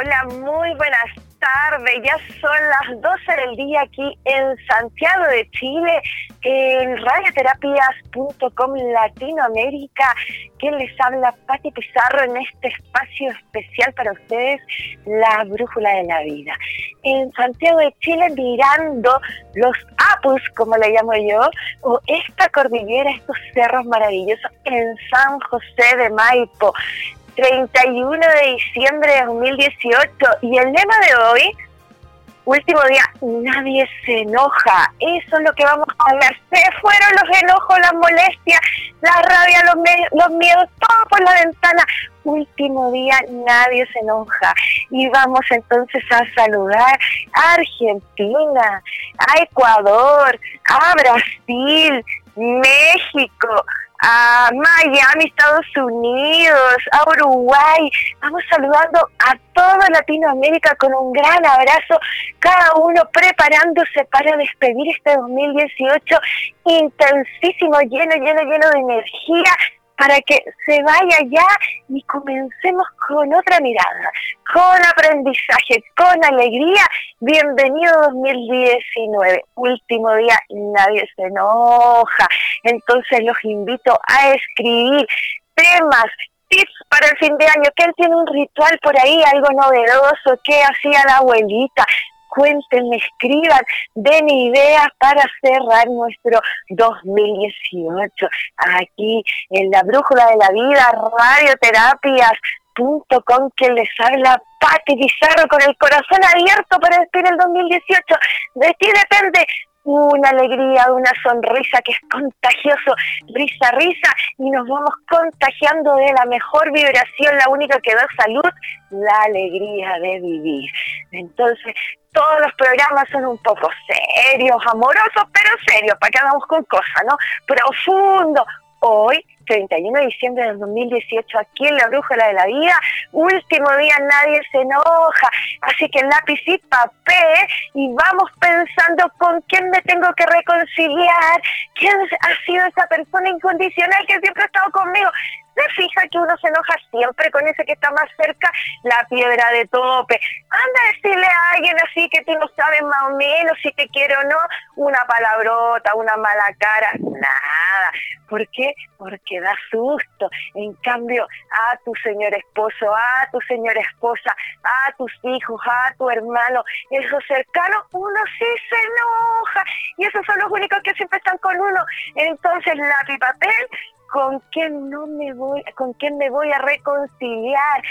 Hola, muy buenas tardes. Ya son las 12 del día aquí en Santiago de Chile, en radioterapias.com Latinoamérica. Quien les habla, Pati Pizarro, en este espacio especial para ustedes, la brújula de la vida. En Santiago de Chile, mirando los Apus, como le llamo yo, o esta cordillera, estos cerros maravillosos en San José de Maipo. 31 de diciembre de 2018 y el lema de hoy, último día, nadie se enoja. Eso es lo que vamos a hablar. Se fueron los enojos, las molestias, la rabia, los, los miedos, todo por la ventana. Último día, nadie se enoja. Y vamos entonces a saludar a Argentina, a Ecuador, a Brasil, México, a Miami, Estados Unidos, a Uruguay. Vamos saludando a toda Latinoamérica con un gran abrazo, cada uno preparándose para despedir este 2018 intensísimo, lleno, lleno, lleno de energía para que se vaya ya y comencemos con otra mirada, con aprendizaje, con alegría. Bienvenido 2019, último día, nadie se enoja. Entonces los invito a escribir temas, tips para el fin de año, que él tiene un ritual por ahí, algo novedoso, que hacía la abuelita, cuéntenme, escriban, den ideas para cerrar nuestro 2018. Aquí en la Brújula de la Vida, radioterapias.com que les habla Pati Pizarro con el corazón abierto para despedir el 2018. De ti depende una alegría, una sonrisa que es contagioso, risa, risa, y nos vamos contagiando de la mejor vibración, la única que da salud, la alegría de vivir. Entonces, todos los programas son un poco serios, amorosos, pero serios, para que hagamos con cosas, ¿no? Profundo. Hoy 31 de diciembre del 2018 aquí en la Brújula de la Vida. Último día, nadie se enoja. Así que lápiz y papel y vamos pensando con quién me tengo que reconciliar, quién ha sido esa persona incondicional que siempre ha estado conmigo se fija que uno se enoja siempre con ese que está más cerca, la piedra de tope. Anda a decirle a alguien así que tú no sabes más o menos si te quiere o no, una palabrota, una mala cara, nada. ¿Por qué? Porque da susto. En cambio, a tu señor esposo, a tu señora esposa, a tus hijos, a tu hermano, esos cercanos, uno sí se enoja. Y esos son los únicos que siempre están con uno. Entonces, lápiz papel con quién no me voy, con quién me voy a reconciliar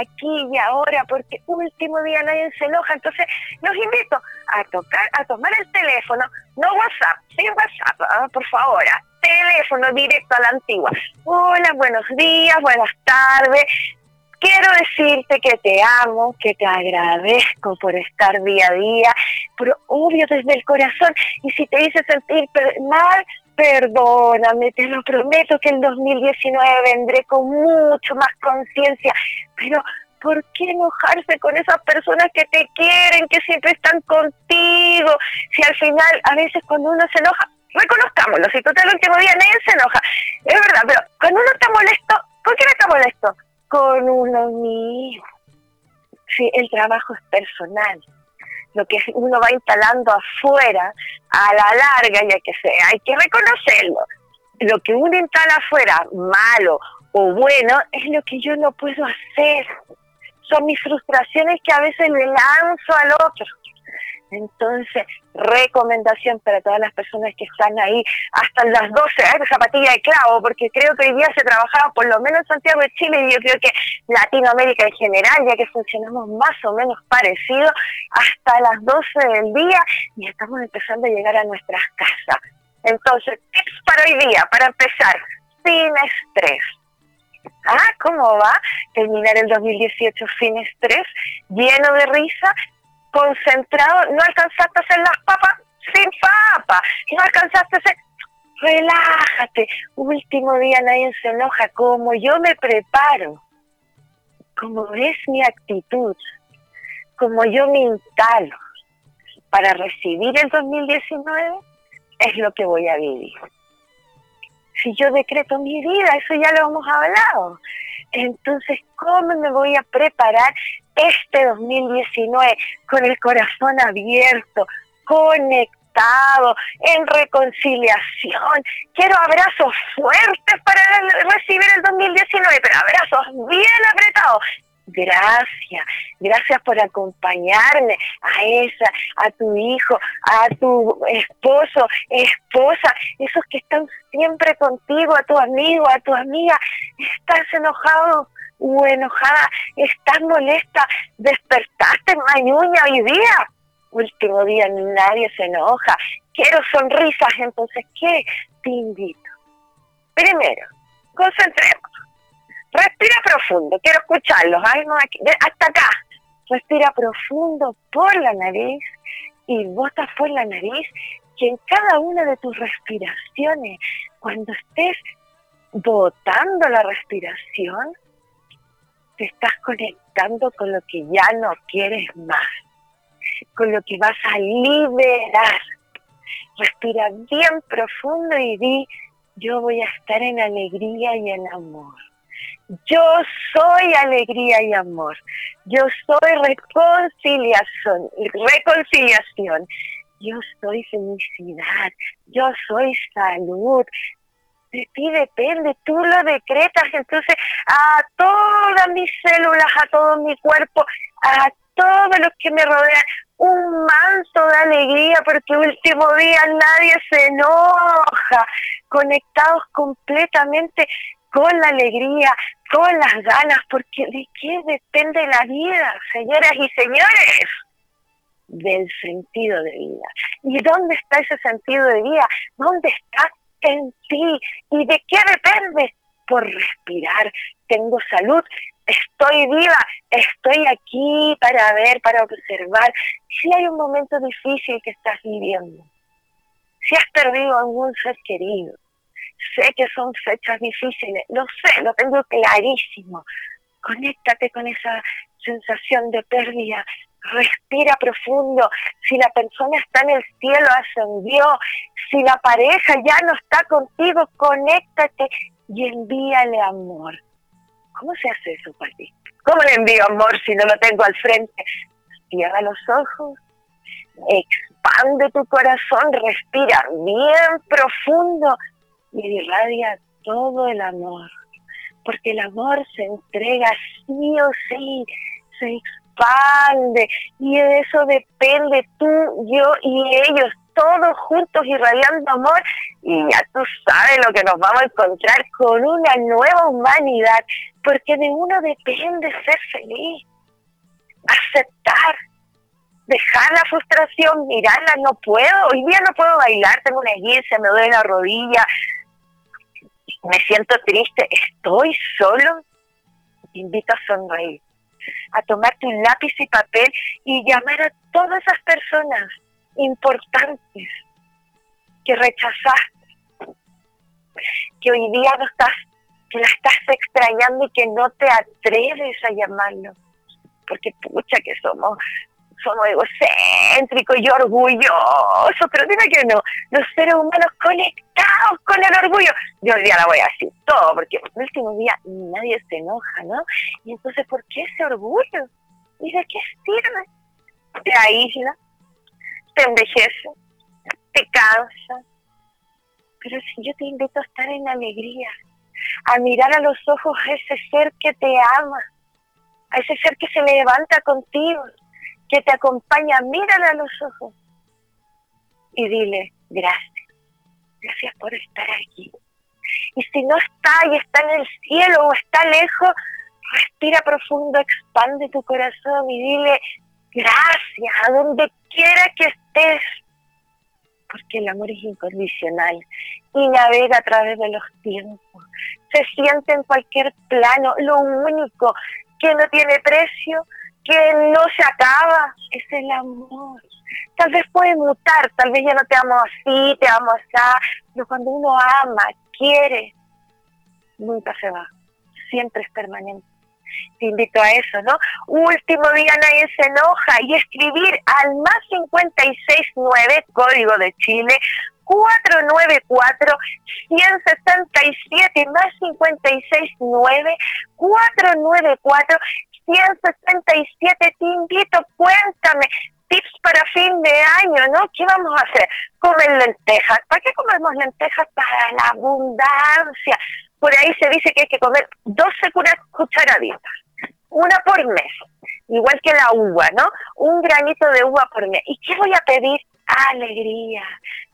aquí y ahora, porque último día nadie se enoja. Entonces, los invito a tocar, a tomar el teléfono, no WhatsApp, sin WhatsApp, ah, por favor, ah, teléfono directo a la antigua. Hola, buenos días, buenas tardes. Quiero decirte que te amo, que te agradezco por estar día a día, pero obvio desde el corazón. Y si te hice sentir mal, perdóname, te lo prometo que el 2019 vendré con mucho más conciencia, pero ¿por qué enojarse con esas personas que te quieren, que siempre están contigo? Si al final, a veces cuando uno se enoja, reconozcámoslo, si total el último día nadie se enoja, es verdad, pero cuando uno está molesto, ¿con quién está molesto? Con uno mismo. Sí, el trabajo es personal lo que uno va instalando afuera, a la larga, ya que sea, hay que reconocerlo. Lo que uno instala afuera, malo o bueno, es lo que yo no puedo hacer. Son mis frustraciones que a veces le lanzo al otro. Entonces, recomendación para todas las personas que están ahí hasta las 12, de zapatilla de clavo, porque creo que hoy día se trabajaba por lo menos en Santiago de Chile y yo creo que Latinoamérica en general, ya que funcionamos más o menos parecido, hasta las 12 del día y estamos empezando a llegar a nuestras casas. Entonces, tips para hoy día, para empezar, sin estrés. Ah, ¿cómo va? Terminar el 2018 sin estrés, lleno de risa, concentrado, no alcanzaste a hacer las papas sin papa, no alcanzaste a hacer... Relájate, último día nadie se enoja, como yo me preparo, como es mi actitud, como yo me instalo para recibir el 2019, es lo que voy a vivir. Si yo decreto mi vida, eso ya lo hemos hablado. Entonces, ¿cómo me voy a preparar este 2019 con el corazón abierto, conectado, en reconciliación? Quiero abrazos fuertes para recibir el 2019, pero abrazos bien apretados gracias, gracias por acompañarme a esa, a tu hijo, a tu esposo, esposa, esos que están siempre contigo, a tu amigo, a tu amiga, estás enojado o enojada, estás molesta, despertaste mañuña hoy día. Último día nadie se enoja, quiero sonrisas, entonces, ¿qué? Te invito. Primero, concentremos Respira profundo, quiero escucharlos. hasta acá. Respira profundo por la nariz y botas por la nariz que en cada una de tus respiraciones, cuando estés botando la respiración, te estás conectando con lo que ya no quieres más, con lo que vas a liberar. Respira bien profundo y di, yo voy a estar en alegría y en amor. Yo soy alegría y amor. Yo soy reconciliación, reconciliación. Yo soy felicidad. Yo soy salud. De ti depende, tú lo decretas. Entonces, a todas mis células, a todo mi cuerpo, a todos los que me rodean, un manto de alegría porque último día nadie se enoja, conectados completamente con la alegría, con las ganas, porque ¿de qué depende la vida, señoras y señores? Del sentido de vida. ¿Y dónde está ese sentido de vida? ¿Dónde está en ti? ¿Y de qué depende? Por respirar. Tengo salud, estoy viva, estoy aquí para ver, para observar. Si hay un momento difícil que estás viviendo, si has perdido algún ser querido, sé que son fechas difíciles, lo sé, lo tengo clarísimo. Conéctate con esa sensación de pérdida, respira profundo. Si la persona está en el cielo, ascendió. Si la pareja ya no está contigo, conéctate y envíale amor. ¿Cómo se hace eso para ti? ¿Cómo le envío amor si no lo tengo al frente? Cierra los ojos, expande tu corazón, respira bien profundo y irradia todo el amor, porque el amor se entrega sí o sí, se expande y de eso depende tú, yo y ellos, todos juntos irradiando amor y ya tú sabes lo que nos vamos a encontrar con una nueva humanidad, porque de uno depende ser feliz, aceptar, dejar la frustración, mirarla, no puedo, hoy día no puedo bailar, tengo una iglesia, me duele la rodilla, me siento triste, estoy solo, te invito a sonreír, a tomarte un lápiz y papel y llamar a todas esas personas importantes que rechazaste, que hoy día no estás, que la estás extrañando y que no te atreves a llamarlo, porque pucha que somos somos egocéntricos y orgullosos, pero dime que no, los seres humanos conectados con el orgullo. Yo hoy día la voy a decir todo, porque el último día nadie se enoja, ¿no? Y entonces, ¿por qué ese orgullo? ¿Y de qué sirve? Te aísla, te envejece, te cansa. Pero si yo te invito a estar en alegría, a mirar a los ojos a ese ser que te ama, a ese ser que se levanta contigo, que te acompaña, mírale a los ojos y dile, gracias, gracias por estar aquí. Y si no está y está en el cielo o está lejos, respira profundo, expande tu corazón y dile, gracias, a donde quiera que estés, porque el amor es incondicional y navega a través de los tiempos. Se siente en cualquier plano. Lo único que no tiene precio, que no se acaba, es el amor. Tal vez puede mutar, tal vez ya no te amo así, te amo así, pero cuando uno ama, quiere, nunca se va, siempre es permanente. Te invito a eso, ¿no? Último día nadie se enoja y escribir al más 569, código de Chile, 494-167 más 569 494 167 te invito, cuéntame, tips para fin de año, ¿no? ¿Qué vamos a hacer? Comer lentejas. ¿Para qué comemos lentejas? Para la abundancia. Por ahí se dice que hay que comer 12 cucharaditas, una por mes, igual que la uva, ¿no? Un granito de uva por mes. ¿Y qué voy a pedir? Alegría,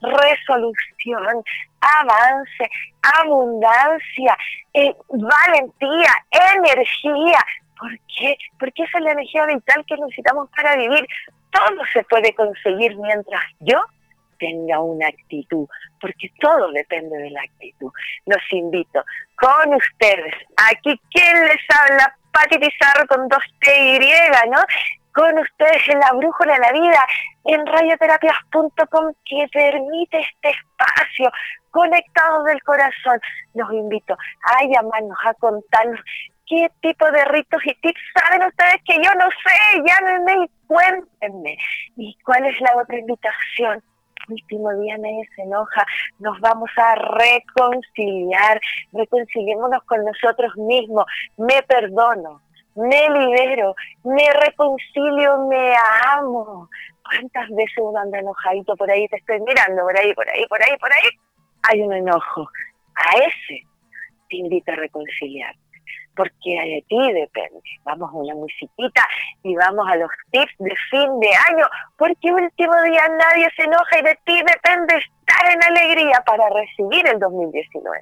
resolución, avance, abundancia, eh, valentía, energía. ¿Por qué? Porque esa es la energía vital que necesitamos para vivir. Todo se puede conseguir mientras yo tenga una actitud, porque todo depende de la actitud. Los invito con ustedes. Aquí, ¿quién les habla? Pati con dos T y ¿no? Con ustedes en la brújula de la vida, en radioterapias.com, que permite este espacio conectados del corazón. Los invito a llamarnos, a contarnos qué tipo de ritos y tips saben ustedes que yo no sé, llámenme y cuéntenme. ¿Y cuál es la otra invitación? último día nadie se enoja, nos vamos a reconciliar, reconciliémonos con nosotros mismos, me perdono, me libero, me reconcilio, me amo. ¿Cuántas veces uno anda enojadito por ahí? Te estoy mirando por ahí, por ahí, por ahí, por ahí. Hay un enojo. A ese te invito a reconciliar porque de ti depende. Vamos a una musiquita y vamos a los tips de fin de año, porque último día nadie se enoja y de ti depende estar en alegría para recibir el 2019.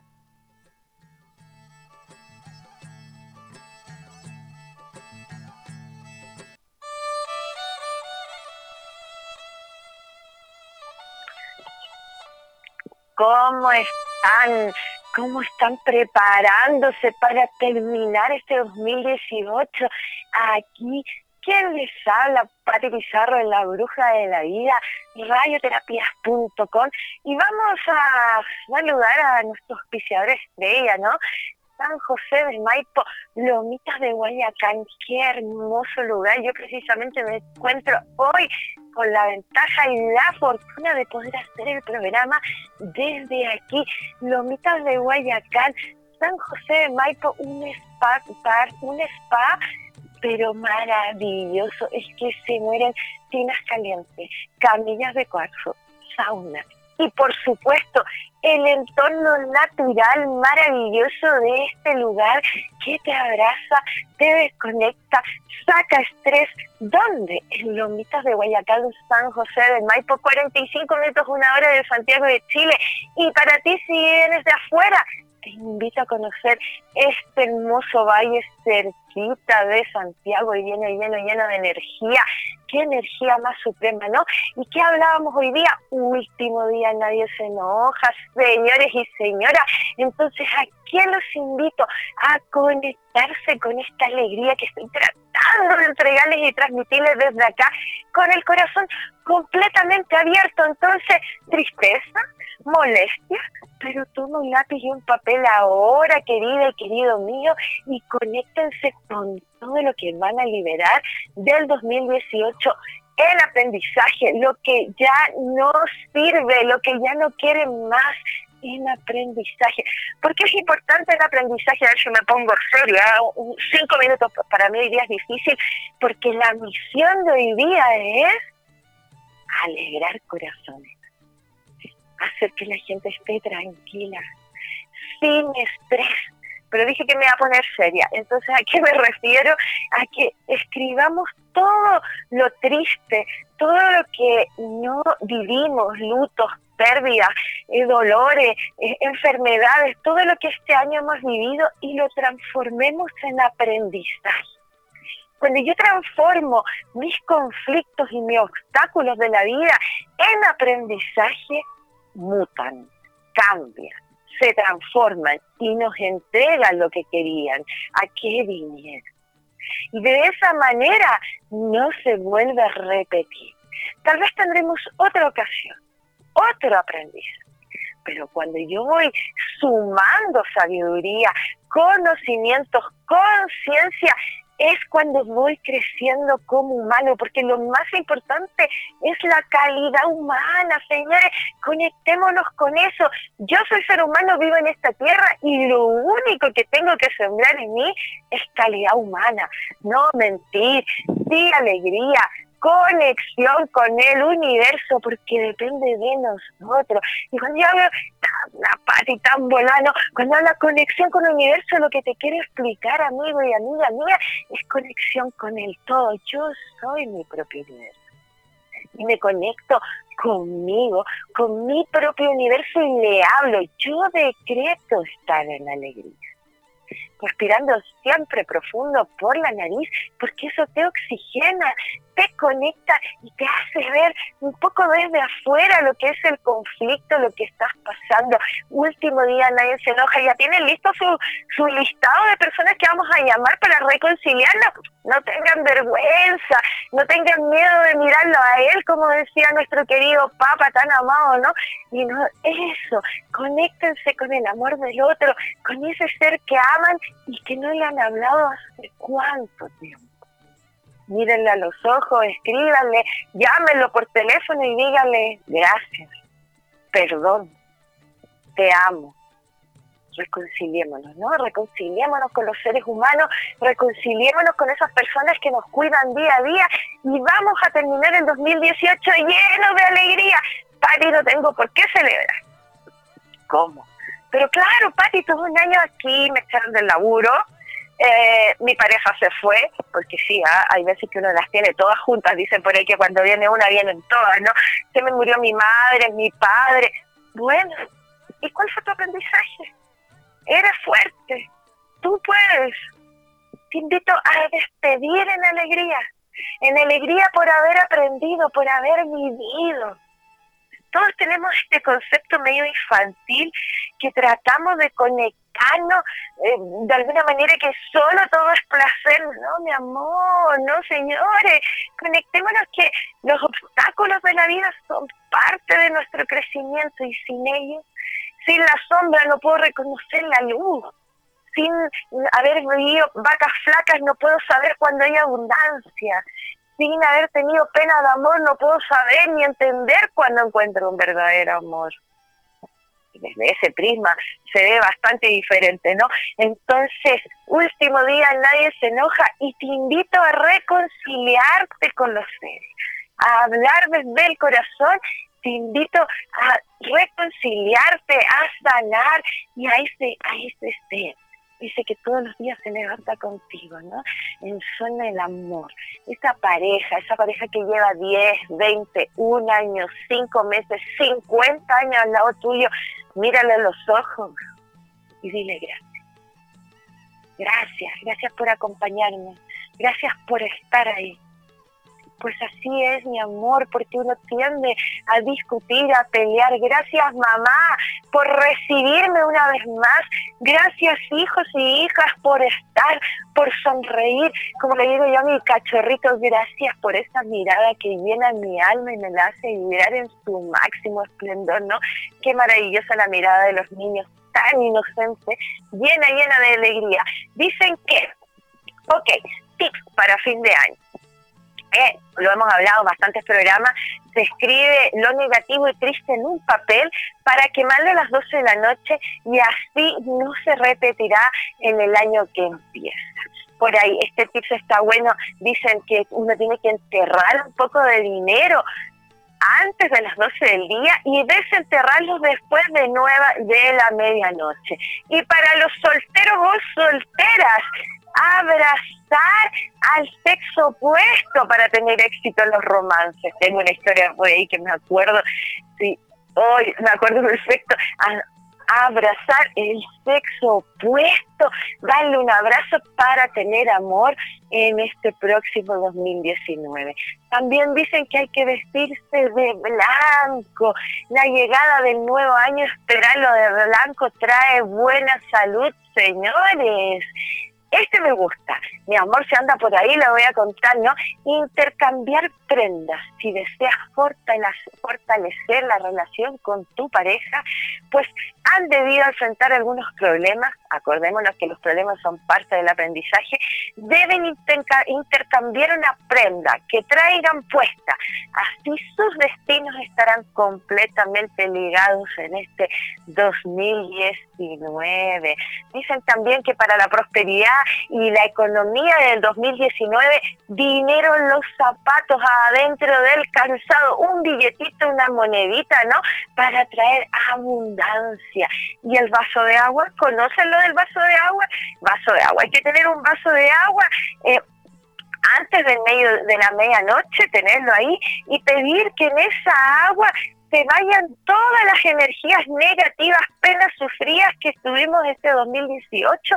¿Cómo están? Cómo están preparándose para terminar este 2018 aquí. ¿Quién les habla? Pati Pizarro en La Bruja de la Vida, radioterapias.com y vamos a saludar a nuestros auspiciadores de ella, ¿no? San José del Maipo, Lomitas de Guayacán, qué hermoso lugar. Yo precisamente me encuentro hoy con la ventaja y la fortuna de poder hacer el programa desde aquí, Lomitas de Guayacán, San José de Maipo, un spa, un spa pero maravilloso, es que se mueren tinas calientes, camillas de cuarzo, sauna, y por supuesto el entorno natural maravilloso de este lugar que te abraza, te desconecta, saca estrés. ¿Dónde? En Lomitas de Guayacán, San José del Maipo, 45 minutos, una hora de Santiago de Chile. Y para ti si vienes de afuera, invito a conocer este hermoso valle cerquita de Santiago y lleno, lleno, lleno de energía. Qué energía más suprema, ¿no? ¿Y qué hablábamos hoy día? Último día, nadie se enoja, señores y señoras. Entonces, ¿a quién los invito a conectarse con esta alegría que estoy tratando de entregarles y transmitirles desde acá, con el corazón completamente abierto? Entonces, tristeza, molestia, pero toma un lápiz y un papel ahora, querida y querido mío, y conéctense con todo lo que van a liberar del 2018 el aprendizaje, lo que ya no sirve, lo que ya no quieren más en aprendizaje. ¿Por qué es importante el aprendizaje? A ver si me pongo seria, cinco minutos para mí hoy día es difícil, porque la misión de hoy día es alegrar corazones hacer que la gente esté tranquila, sin estrés. Pero dije que me iba a poner seria. Entonces, ¿a qué me refiero? A que escribamos todo lo triste, todo lo que no vivimos, lutos, pérdidas, eh, dolores, eh, enfermedades, todo lo que este año hemos vivido y lo transformemos en aprendizaje. Cuando yo transformo mis conflictos y mis obstáculos de la vida en aprendizaje, mutan, cambian, se transforman y nos entregan lo que querían, a qué vinieron. Y de esa manera no se vuelve a repetir. Tal vez tendremos otra ocasión, otro aprendizaje. Pero cuando yo voy sumando sabiduría, conocimientos, conciencia, es cuando voy creciendo como humano, porque lo más importante es la calidad humana, señores, conectémonos con eso. Yo soy ser humano, vivo en esta tierra y lo único que tengo que sembrar en mí es calidad humana, no mentir, sí alegría, conexión con el universo, porque depende de nosotros. Y cuando yo hablo una pati tan volano, cuando habla conexión con el universo, lo que te quiero explicar, amigo y amiga mía, es conexión con el todo. Yo soy mi propio universo. Y me conecto conmigo, con mi propio universo y le hablo. Yo decreto estar en alegría respirando siempre profundo por la nariz, porque eso te oxigena, te conecta y te hace ver un poco desde afuera lo que es el conflicto, lo que estás pasando. Último día nadie se enoja, ya tienen listo su, su listado de personas que vamos a llamar para reconciliarnos. No tengan vergüenza, no tengan miedo de mirarlo a él, como decía nuestro querido Papa tan amado, ¿no? Y no, eso, conéctense con el amor del otro, con ese ser que aman y que no le han hablado hace cuánto tiempo mírenle a los ojos, escríbanle, llámenlo por teléfono y díganle gracias, perdón, te amo. Reconciliémonos, ¿no? Reconciliémonos con los seres humanos, reconciliémonos con esas personas que nos cuidan día a día y vamos a terminar el 2018 lleno de alegría. Pati, no tengo por qué celebrar. ¿Cómo? Pero claro, Pati, tuve un año aquí, me echaron del laburo, eh, mi pareja se fue, porque sí, ¿ah? hay veces que uno las tiene todas juntas, dicen por ahí que cuando viene una vienen todas, ¿no? Se me murió mi madre, mi padre. Bueno, ¿y cuál fue tu aprendizaje? Eres fuerte, tú puedes. Te invito a despedir en alegría, en alegría por haber aprendido, por haber vivido todos tenemos este concepto medio infantil que tratamos de eh, de alguna manera que solo todo es placer. No, mi amor, no, señores, conectémonos que los obstáculos de la vida son parte de nuestro crecimiento y sin ellos, sin la sombra no puedo reconocer la luz. Sin haber vivido vacas flacas no puedo saber cuando hay abundancia sin haber tenido pena de amor no puedo saber ni entender cuando encuentro un verdadero amor. Desde ese prisma se ve bastante diferente, ¿no? Entonces, último día, nadie se enoja y te invito a reconciliarte con los seres, a hablar desde el corazón te invito a reconciliarte, a sanar y a ese, a ese ser dice que todos los días se levanta contigo, ¿no? En zona del amor. Esa pareja, esa pareja que lleva 10, 20, un año, 5 meses, 50 años al lado tuyo, mírale los ojos y dile gracias. Gracias, gracias por acompañarme, gracias por estar ahí pues así es mi amor, porque uno tiende a discutir, a pelear. Gracias mamá por recibirme una vez más. Gracias hijos y hijas por estar, por sonreír. Como le digo yo a mi cachorrito, gracias por esa mirada que llena mi alma y me la hace vibrar en su máximo esplendor, ¿no? Qué maravillosa la mirada de los niños, tan inocente, llena, llena de alegría. Dicen que, ok, tips para fin de año lo hemos hablado bastantes programas, se escribe lo negativo y triste en un papel para quemarlo a las 12 de la noche y así no se repetirá en el año que empieza. Por ahí, este tip está bueno, dicen que uno tiene que enterrar un poco de dinero antes de las 12 del día y desenterrarlos después de nueva de la medianoche. Y para los solteros o solteras, abrazar al sexo opuesto para tener éxito en los romances. Tengo una historia por ahí que me acuerdo, sí, hoy me acuerdo perfecto, abrazar el sexo opuesto, darle un abrazo para tener amor en este próximo 2019. También dicen que hay que vestirse de blanco. La llegada del nuevo año, esperarlo de blanco, trae buena salud, señores. Este me gusta. Mi amor se anda por ahí, le voy a contar, ¿no? Intercambiar prendas. Si deseas fortalecer la relación con tu pareja, pues han debido enfrentar algunos problemas, acordémonos que los problemas son parte del aprendizaje, deben intercambiar una prenda que traigan puesta. Así sus destinos estarán completamente ligados en este 2019. Dicen también que para la prosperidad y la economía del 2019, dinero en los zapatos adentro del calzado, un billetito, una monedita, ¿no? Para traer abundancia. Y el vaso de agua, ¿conocen lo del vaso de agua? Vaso de agua, hay que tener un vaso de agua. Eh, antes del medio de la medianoche, tenerlo ahí y pedir que en esa agua se vayan todas las energías negativas, penas sufridas que estuvimos este 2018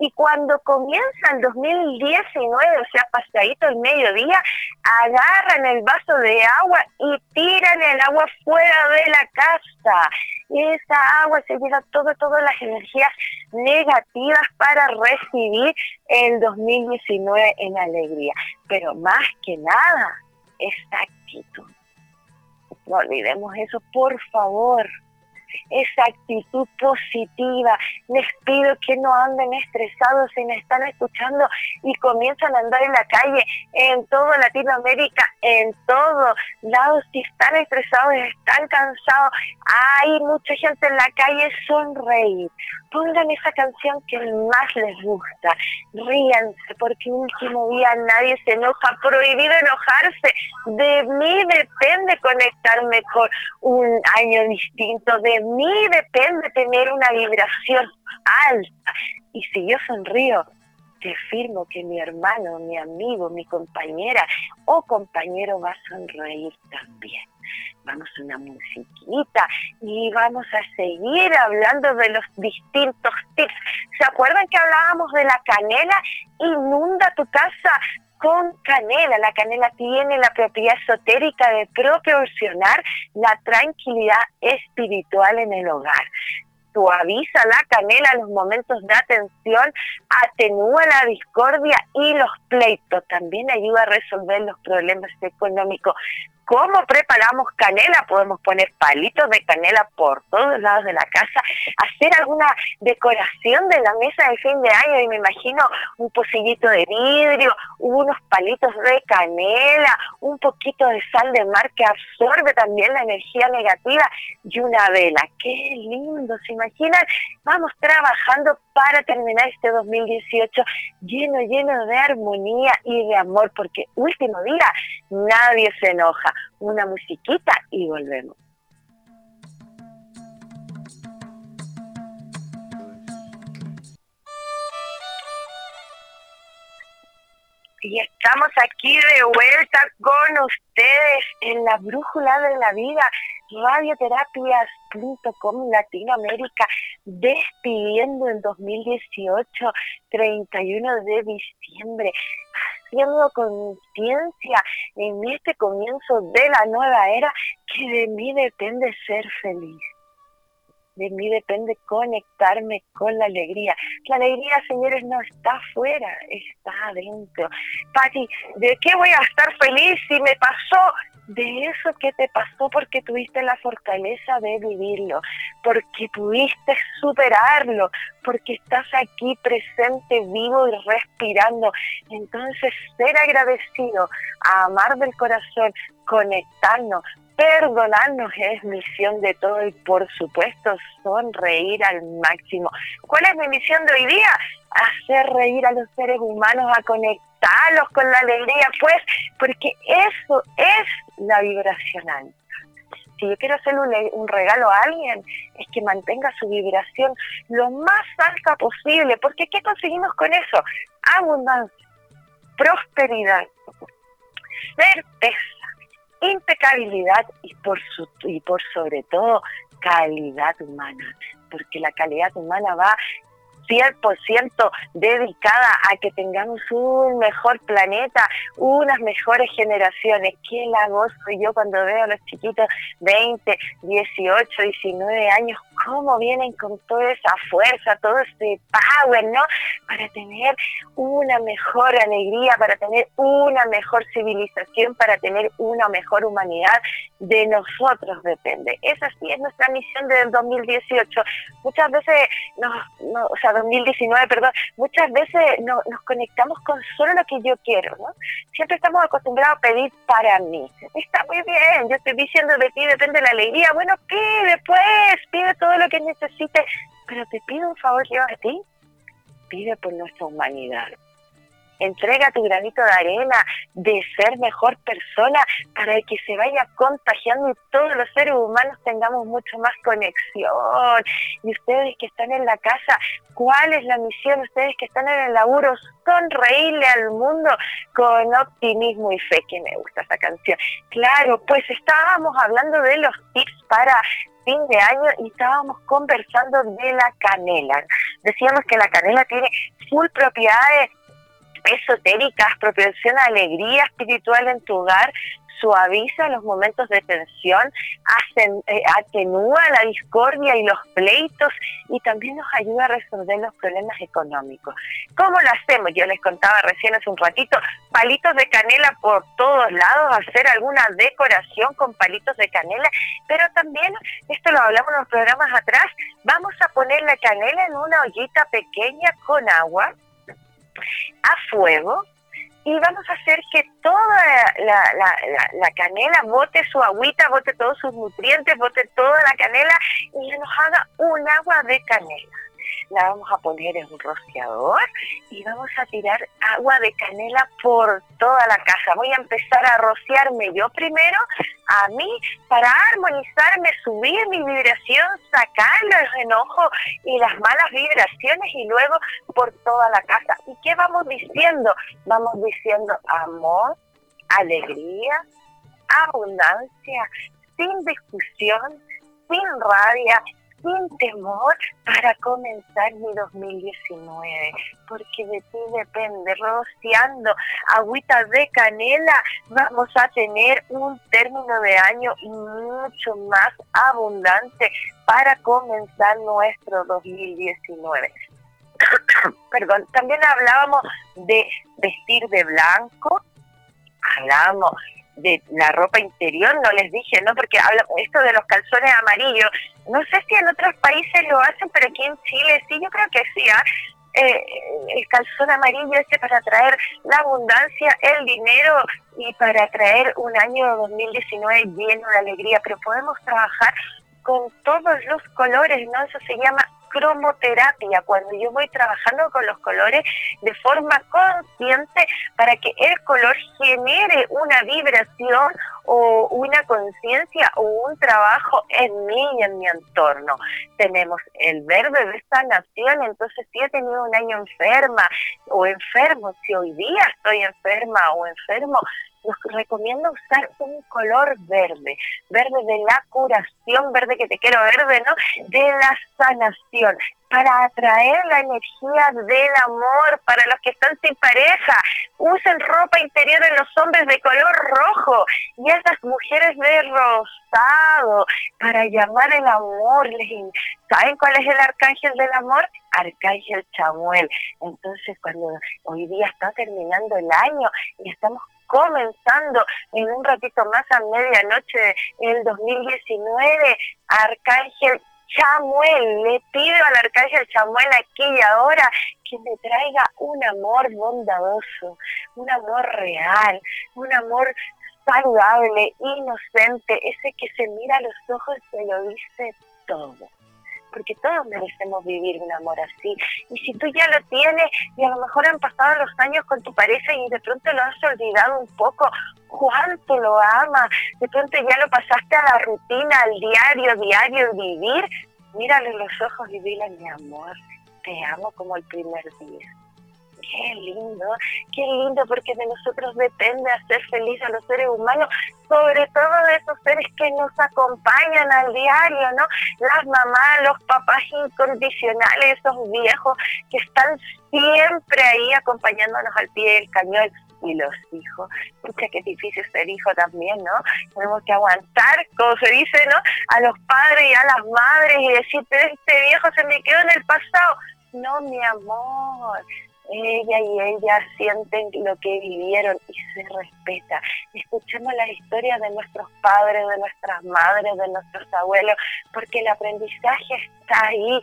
y cuando comienza el 2019, o sea, pasadito el mediodía, agarran el vaso de agua y tiran el agua fuera de la casa. Y esa agua se lleva todo, todas las energías negativas para recibir el 2019 en alegría. Pero más que nada, esa actitud no olvidemos eso, por favor. Esa actitud positiva. Les pido que no anden estresados si me están escuchando y comienzan a andar en la calle, en toda Latinoamérica, en todos lados. Si están estresados, están cansados, hay mucha gente en la calle, sonreír. Pongan esa canción que más les gusta, ríanse, porque último día nadie se enoja, prohibido enojarse, de mí depende conectarme con un año distinto, de mí depende tener una vibración alta, y si yo sonrío, te afirmo que mi hermano, mi amigo, mi compañera o compañero va a sonreír también vamos a una musiquita y vamos a seguir hablando de los distintos tips. ¿Se acuerdan que hablábamos de la canela? Inunda tu casa con canela. La canela tiene la propiedad esotérica de proporcionar la tranquilidad espiritual en el hogar suaviza la canela los momentos de atención, atenúa la discordia y los pleitos. También ayuda a resolver los problemas económicos. ¿Cómo preparamos canela? Podemos poner palitos de canela por todos lados de la casa, hacer alguna decoración de la mesa de fin de año y me imagino un pocillito de vidrio, unos palitos de canela, un poquito de sal de mar que absorbe también la energía negativa y una vela. ¡Qué lindo! ¿Se imaginan? Vamos trabajando para terminar este 2018 lleno, lleno de armonía y de amor, porque último día nadie se enoja una musiquita y volvemos. Y estamos aquí de vuelta con ustedes en la brújula de la vida, radioterapias.com Latinoamérica, despidiendo en 2018, 31 de diciembre haciendo conciencia en este comienzo de la nueva era que de mí depende ser feliz. De mí depende conectarme con la alegría. La alegría, señores, no está afuera, está adentro. Pati, ¿de qué voy a estar feliz si me pasó de eso que te pasó porque tuviste la fortaleza de vivirlo, porque pudiste superarlo, porque estás aquí presente, vivo y respirando. Entonces, ser agradecido, amar del corazón, conectarnos, perdonarnos es misión de todo y por supuesto sonreír al máximo. ¿Cuál es mi misión de hoy día? Hacer reír a los seres humanos, a conectarlos con la alegría, pues, porque eso es la vibracional. Si yo quiero hacerle un, regalo a alguien, es que mantenga su vibración lo más alta posible, porque ¿qué conseguimos con eso? Abundancia, prosperidad, certeza, impecabilidad y por, su, y por sobre todo calidad humana. porque la calidad humana va 100% dedicada a que tengamos un mejor planeta, unas mejores generaciones. Qué la gozo yo cuando veo a los chiquitos 20, 18, 19 años, cómo vienen con toda esa fuerza, todo ese power, ¿no? Para tener una mejor alegría, para tener una mejor civilización, para tener una mejor humanidad. De nosotros depende. Esa sí es nuestra misión del 2018. Muchas veces, no, no, o sea, 2019, perdón, muchas veces no, nos conectamos con solo lo que yo quiero, ¿no? Siempre estamos acostumbrados a pedir para mí. Está muy bien, yo estoy diciendo de ti depende la alegría. Bueno, pide pues, pide todo lo que necesites, pero te pido un favor yo a ti, pide por nuestra humanidad entrega tu granito de arena de ser mejor persona para que se vaya contagiando y todos los seres humanos tengamos mucho más conexión. Y ustedes que están en la casa, ¿cuál es la misión? Ustedes que están en el laburo, sonreírle al mundo con optimismo y fe, que me gusta esa canción. Claro, pues estábamos hablando de los tips para fin de año y estábamos conversando de la canela. Decíamos que la canela tiene full propiedades esotéricas, proporciona alegría espiritual en tu hogar, suaviza los momentos de tensión, eh, atenúa la discordia y los pleitos y también nos ayuda a resolver los problemas económicos. ¿Cómo lo hacemos? Yo les contaba recién hace un ratito, palitos de canela por todos lados, hacer alguna decoración con palitos de canela, pero también, esto lo hablamos en los programas atrás, vamos a poner la canela en una ollita pequeña con agua a fuego y vamos a hacer que toda la, canela bote su agüita, bote todos sus nutrientes, bote toda la canela y nos haga un agua de canela la vamos a poner en un rociador y vamos a tirar agua de canela por toda la casa. Voy a empezar a rociarme yo primero a mí para armonizarme, subir mi vibración, sacar los enojos y las malas vibraciones y luego por toda la casa. ¿Y qué vamos diciendo? Vamos diciendo amor, alegría, abundancia, sin discusión, sin rabia, sin temor para comenzar mi 2019, porque de ti depende, rociando agüita de canela, vamos a tener un término de año mucho más abundante para comenzar nuestro 2019. Perdón, también hablábamos de vestir de blanco, hablábamos de la ropa interior, no les dije, ¿no? Porque habla, esto de los calzones amarillos, no sé si en otros países lo hacen, pero aquí en Chile sí, yo creo que sí, ¿ah? eh, el calzón amarillo este para traer la abundancia, el dinero y para traer un año 2019 lleno de alegría, pero podemos trabajar con todos los colores, ¿no? Eso se llama cromoterapia, cuando yo voy trabajando con los colores de forma consciente para que el color genere una vibración o una conciencia o un trabajo en mí y en mi entorno. Tenemos el verde de esta nación, entonces si he tenido un año enferma o enfermo, si hoy día estoy enferma o enfermo, los recomiendo usar un color verde, verde de la curación, verde que te quiero verde, ¿no? De la sanación, para atraer la energía del amor para los que están sin pareja. Usen ropa interior en los hombres de color rojo y a las mujeres de rosado para llamar el amor. ¿Saben cuál es el arcángel del amor? Arcángel Chamuel. Entonces, cuando hoy día está terminando el año y estamos comenzando en un ratito más a medianoche el 2019, Arcángel Chamuel, le pido al Arcángel Chamuel aquí y ahora que me traiga un amor bondadoso, un amor real, un amor saludable, inocente, ese que se mira a los ojos y lo dice todo porque todos merecemos vivir un amor así. Y si tú ya lo tienes y a lo mejor han pasado los años con tu pareja y de pronto lo has olvidado un poco, cuánto lo amas, de pronto ya lo pasaste a la rutina, al diario, diario vivir, mírale los ojos y dile, mi amor, te amo como el primer día. Qué lindo, qué lindo, porque de nosotros depende hacer feliz a los seres humanos, sobre todo de esos seres que nos acompañan al diario, ¿no? Las mamás, los papás incondicionales, esos viejos que están siempre ahí acompañándonos al pie del cañón y los hijos. Pucha, qué difícil ser hijo también, ¿no? Tenemos que aguantar, como se dice, ¿no? A los padres y a las madres y decir, este viejo se me quedó en el pasado. No, mi amor, ella y ella sienten lo que vivieron y se respeta. Escuchemos las historias de nuestros padres, de nuestras madres, de nuestros abuelos, porque el aprendizaje está ahí,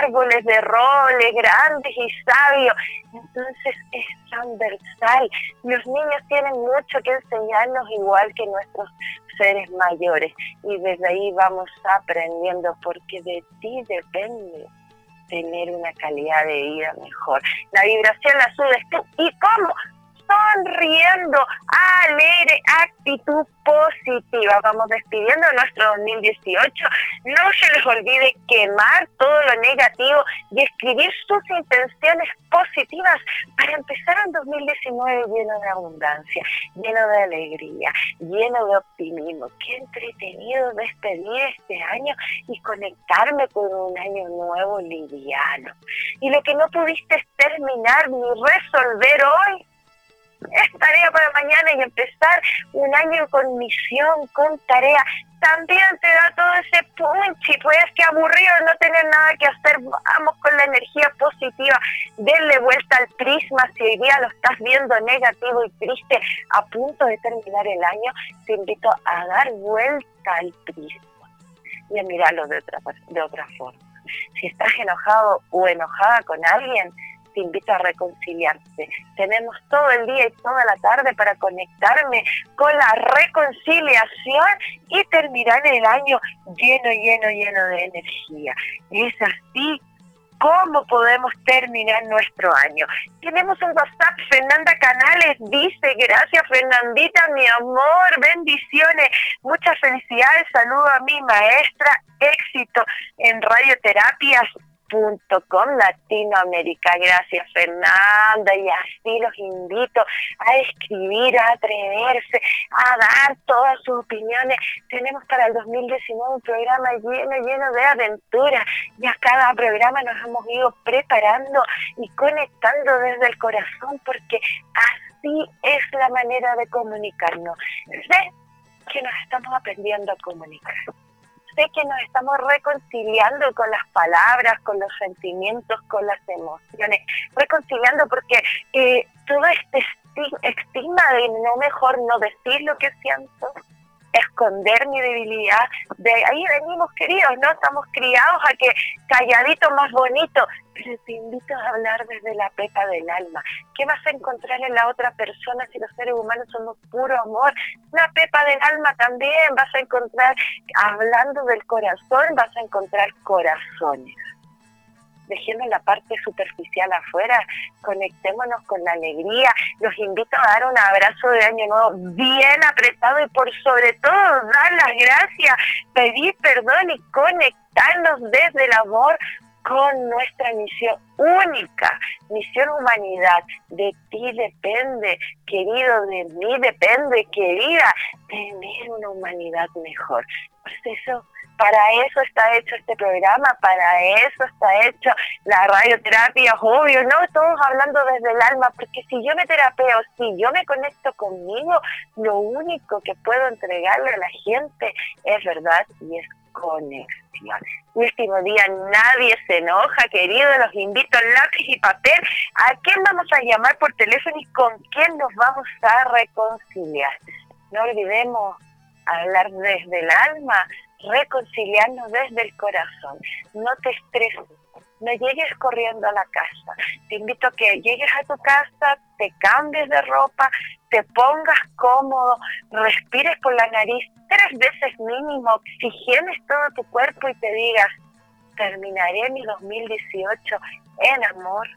árboles de roble grandes y sabios. Entonces es transversal. Los niños tienen mucho que enseñarnos igual que nuestros seres mayores y desde ahí vamos aprendiendo porque de ti depende tener una calidad de vida mejor. La vibración la subes tú. ¿Y cómo? Sonriendo, alegre, actitud positiva. Vamos despidiendo nuestro 2018. No se les olvide quemar todo lo negativo y escribir sus intenciones positivas para empezar un 2019 lleno de abundancia, lleno de alegría, lleno de optimismo. Qué entretenido despedir este año y conectarme con un año nuevo liviano. Y lo que no pudiste terminar ni resolver hoy, es tarea para mañana y empezar un año con misión, con tarea. También te da todo ese punch y pues que aburrido no tener nada que hacer. Vamos con la energía positiva, denle vuelta al prisma. Si hoy día lo estás viendo negativo y triste, a punto de terminar el año, te invito a dar vuelta al prisma y a mirarlo de otra, de otra forma. Si estás enojado o enojada con alguien, te invito a reconciliarse. Tenemos todo el día y toda la tarde para conectarme con la reconciliación y terminar el año lleno, lleno, lleno de energía. Es así cómo podemos terminar nuestro año. Tenemos un WhatsApp, Fernanda Canales dice, gracias Fernandita, mi amor, bendiciones, muchas felicidades, saludo a mi maestra, éxito en radioterapias com Latinoamérica. Gracias Fernanda y así los invito a escribir, a atreverse, a dar todas sus opiniones. Tenemos para el 2019 un programa lleno, lleno de aventuras y a cada programa nos hemos ido preparando y conectando desde el corazón porque así es la manera de comunicarnos. Sé que nos estamos aprendiendo a comunicar sé que nos estamos reconciliando con las palabras, con los sentimientos, con las emociones, reconciliando porque eh, todo este estigma de no mejor no decir lo que siento, esconder mi debilidad. De ahí venimos queridos, ¿no? Estamos criados a que calladito más bonito, pero te invito a hablar desde la pepa del alma. ¿Qué vas a encontrar en la otra persona si los seres humanos somos puro amor? Una pepa del alma también vas a encontrar, hablando del corazón, vas a encontrar corazones dejemos la parte superficial afuera, conectémonos con la alegría. Los invito a dar un abrazo de año nuevo bien apretado y por sobre todo dar las gracias, pedir perdón y conectarnos desde el amor con nuestra misión única, misión humanidad. De ti depende, querido, de mí depende, querida, tener una humanidad mejor. Por eso para eso está hecho este programa, para eso está hecho la radioterapia, obvio, no todos hablando desde el alma, porque si yo me terapeo, si yo me conecto conmigo, lo único que puedo entregarle a la gente es verdad y es conexión. Último día, nadie se enoja, querido, los invito a lápiz y papel. ¿A quién vamos a llamar por teléfono y con quién nos vamos a reconciliar? No olvidemos hablar desde el alma, reconciliarnos desde el corazón. No te estreses, no llegues corriendo a la casa. Te invito a que llegues a tu casa, te cambies de ropa, te pongas cómodo, respires por la nariz tres veces mínimo, oxigenes todo tu cuerpo y te digas, terminaré mi 2018 en amor,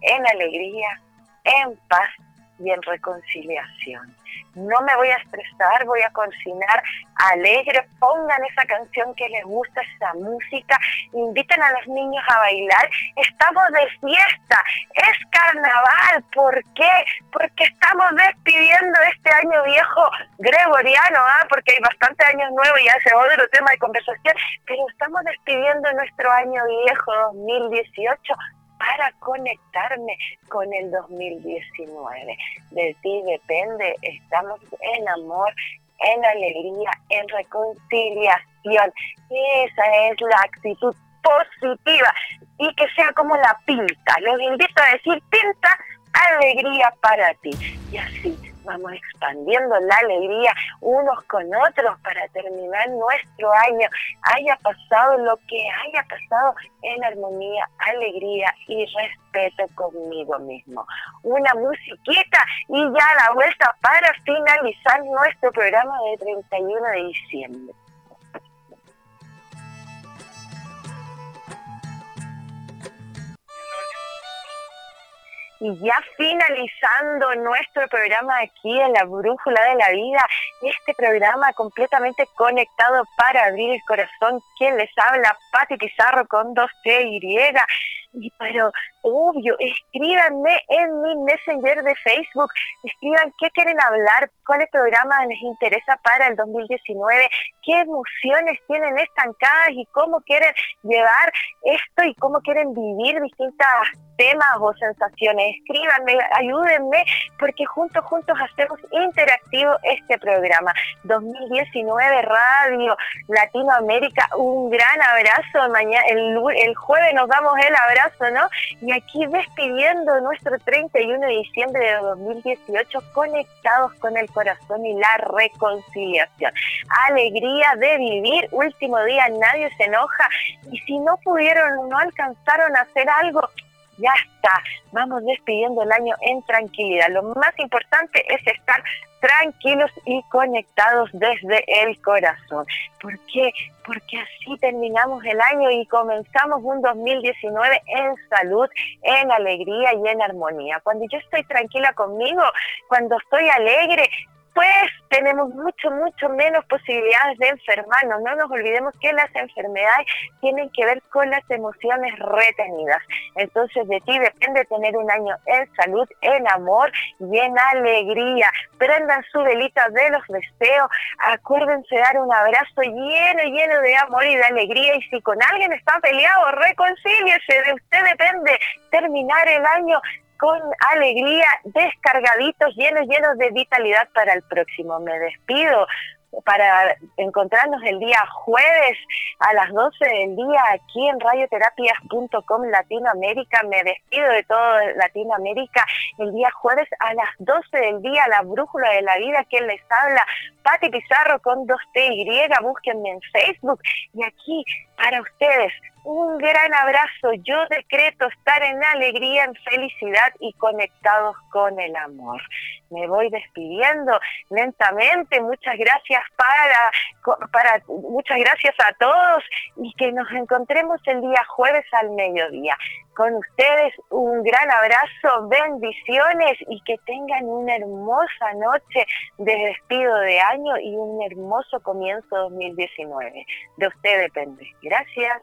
en alegría, en paz y en reconciliación. No me voy a estresar, voy a cocinar alegre, pongan esa canción que les gusta, esa música, inviten a los niños a bailar, estamos de fiesta, es carnaval, ¿por qué? Porque estamos despidiendo este año viejo gregoriano, ¿ah? porque hay bastantes años nuevos y hace otro tema de conversación, pero estamos despidiendo nuestro año viejo 2018 para conectarme con el 2019. De ti depende, estamos en amor, en alegría, en reconciliación. Esa es la actitud positiva y que sea como la pinta. Los invito a decir pinta alegría para ti. Y así vamos expandiendo la alegría unos con otros para terminar nuestro año, haya pasado lo que haya pasado en armonía, alegría y respeto conmigo mismo. Una musiquita y ya la vuelta para finalizar nuestro programa de 31 de diciembre. Y ya finalizando nuestro programa aquí en la Brújula de la Vida, este programa completamente conectado para abrir el corazón, quien les habla, Pati Pizarro con dos T y y pero obvio, escríbanme en mi messenger de Facebook, escriban qué quieren hablar, cuáles programas les interesa para el 2019, qué emociones tienen estancadas y cómo quieren llevar esto y cómo quieren vivir distintas temas o sensaciones. Escríbanme, ayúdenme, porque juntos, juntos hacemos interactivo este programa. 2019 Radio Latinoamérica, un gran abrazo. Mañana, el, el jueves nos damos el abrazo, ¿no? Y aquí despidiendo nuestro 31 de diciembre de 2018, conectados con el corazón y la reconciliación. Alegría de vivir, último día, nadie se enoja. Y si no pudieron, no alcanzaron a hacer algo, ya está, vamos despidiendo el año en tranquilidad. Lo más importante es estar tranquilos y conectados desde el corazón. ¿Por qué? Porque así terminamos el año y comenzamos un 2019 en salud, en alegría y en armonía. Cuando yo estoy tranquila conmigo, cuando estoy alegre, tenemos mucho, mucho menos posibilidades de enfermarnos. No nos olvidemos que las enfermedades tienen que ver con las emociones retenidas. Entonces de ti depende tener un año en salud, en amor y en alegría. Prendan su velita de los deseos, acuérdense dar un abrazo lleno, lleno de amor y de alegría. Y si con alguien está peleado, reconcíliese. De usted depende terminar el año con alegría, descargaditos, llenos, llenos de vitalidad para el próximo. Me despido para encontrarnos el día jueves a las 12 del día aquí en radioterapias.com Latinoamérica. Me despido de todo Latinoamérica el día jueves a las 12 del día, la brújula de la vida, quien les habla, Pati Pizarro con 2TY, búsquenme en Facebook y aquí para ustedes un gran abrazo. Yo decreto estar en alegría, en felicidad y conectados con el amor. Me voy despidiendo lentamente. Muchas gracias para, para muchas gracias a todos y que nos encontremos el día jueves al mediodía. Con ustedes un gran abrazo, bendiciones y que tengan una hermosa noche de despido de año y un hermoso comienzo 2019. De usted depende. Gracias.